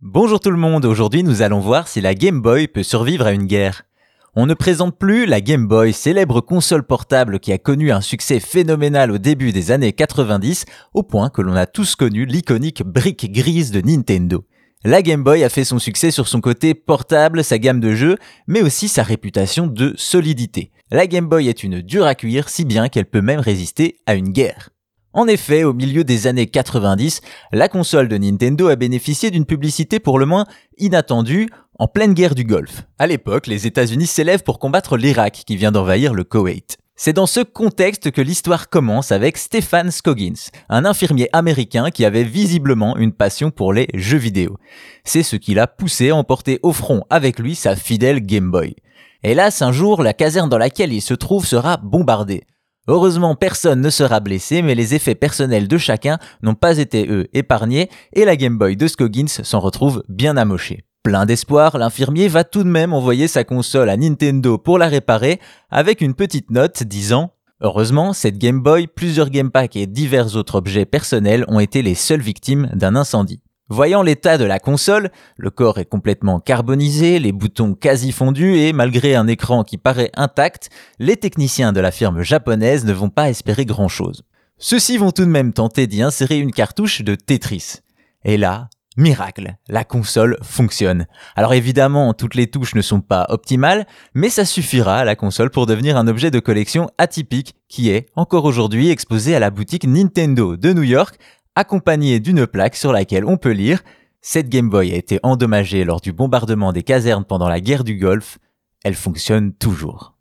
Bonjour tout le monde, aujourd'hui nous allons voir si la Game Boy peut survivre à une guerre. On ne présente plus la Game Boy, célèbre console portable qui a connu un succès phénoménal au début des années 90, au point que l'on a tous connu l'iconique brique grise de Nintendo. La Game Boy a fait son succès sur son côté portable, sa gamme de jeux, mais aussi sa réputation de solidité. La Game Boy est une dure à cuire, si bien qu'elle peut même résister à une guerre. En effet, au milieu des années 90, la console de Nintendo a bénéficié d'une publicité pour le moins inattendue en pleine guerre du Golfe. À l'époque, les États-Unis s'élèvent pour combattre l'Irak qui vient d'envahir le Koweït. C'est dans ce contexte que l'histoire commence avec Stefan Scoggins, un infirmier américain qui avait visiblement une passion pour les jeux vidéo. C'est ce qui l'a poussé à emporter au front avec lui sa fidèle Game Boy. Hélas, un jour, la caserne dans laquelle il se trouve sera bombardée. Heureusement, personne ne sera blessé, mais les effets personnels de chacun n'ont pas été, eux, épargnés, et la Game Boy de Scoggins s'en retrouve bien amochée. Plein d'espoir, l'infirmier va tout de même envoyer sa console à Nintendo pour la réparer, avec une petite note disant Heureusement, cette Game Boy, plusieurs Game Packs et divers autres objets personnels ont été les seules victimes d'un incendie. Voyant l'état de la console, le corps est complètement carbonisé, les boutons quasi fondus et malgré un écran qui paraît intact, les techniciens de la firme japonaise ne vont pas espérer grand chose. Ceux-ci vont tout de même tenter d'y insérer une cartouche de Tetris. Et là, miracle, la console fonctionne. Alors évidemment, toutes les touches ne sont pas optimales, mais ça suffira à la console pour devenir un objet de collection atypique qui est, encore aujourd'hui, exposé à la boutique Nintendo de New York accompagné d'une plaque sur laquelle on peut lire Cette Game Boy a été endommagée lors du bombardement des casernes pendant la guerre du Golfe, elle fonctionne toujours.